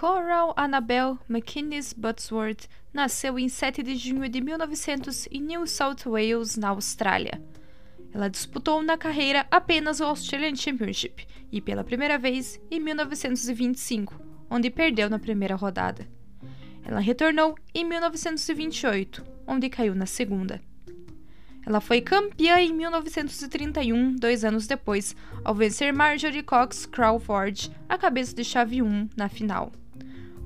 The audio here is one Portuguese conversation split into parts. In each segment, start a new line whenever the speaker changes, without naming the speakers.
Coral Annabelle McInnes Buttsworth nasceu em 7 de junho de 1900 em New South Wales, na Austrália. Ela disputou na carreira apenas o Australian Championship e pela primeira vez em 1925, onde perdeu na primeira rodada. Ela retornou em 1928, onde caiu na segunda. Ela foi campeã em 1931, dois anos depois, ao vencer Marjorie Cox Crawford, a cabeça de chave 1, na final.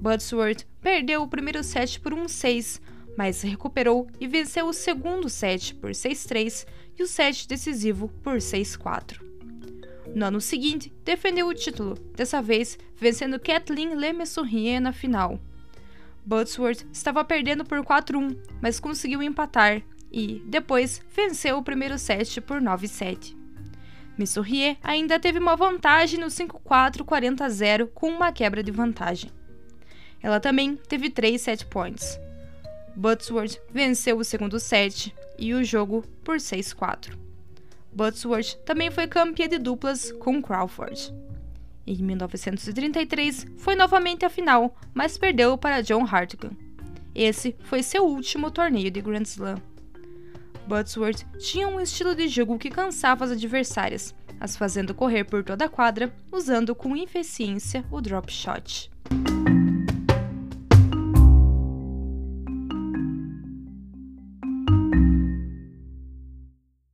Budsworth perdeu o primeiro set por 1-6, mas recuperou e venceu o segundo set por 6-3 e o set decisivo por 6-4. No ano seguinte, defendeu o título, dessa vez vencendo Kathleen Lemesurier na final. Budsworth estava perdendo por 4-1, mas conseguiu empatar e, depois, venceu o primeiro set por 9-7. Mesurier ainda teve uma vantagem no 5-4 40-0 com uma quebra de vantagem. Ela também teve 3 set points. Butsworth venceu o segundo set e o jogo por 6-4. Butsworth também foi campeã de duplas com Crawford. Em 1933 foi novamente a final, mas perdeu para John Hartigan. Esse foi seu último torneio de Grand Slam. Butsworth tinha um estilo de jogo que cansava as adversárias, as fazendo correr por toda a quadra, usando com eficiência o drop shot.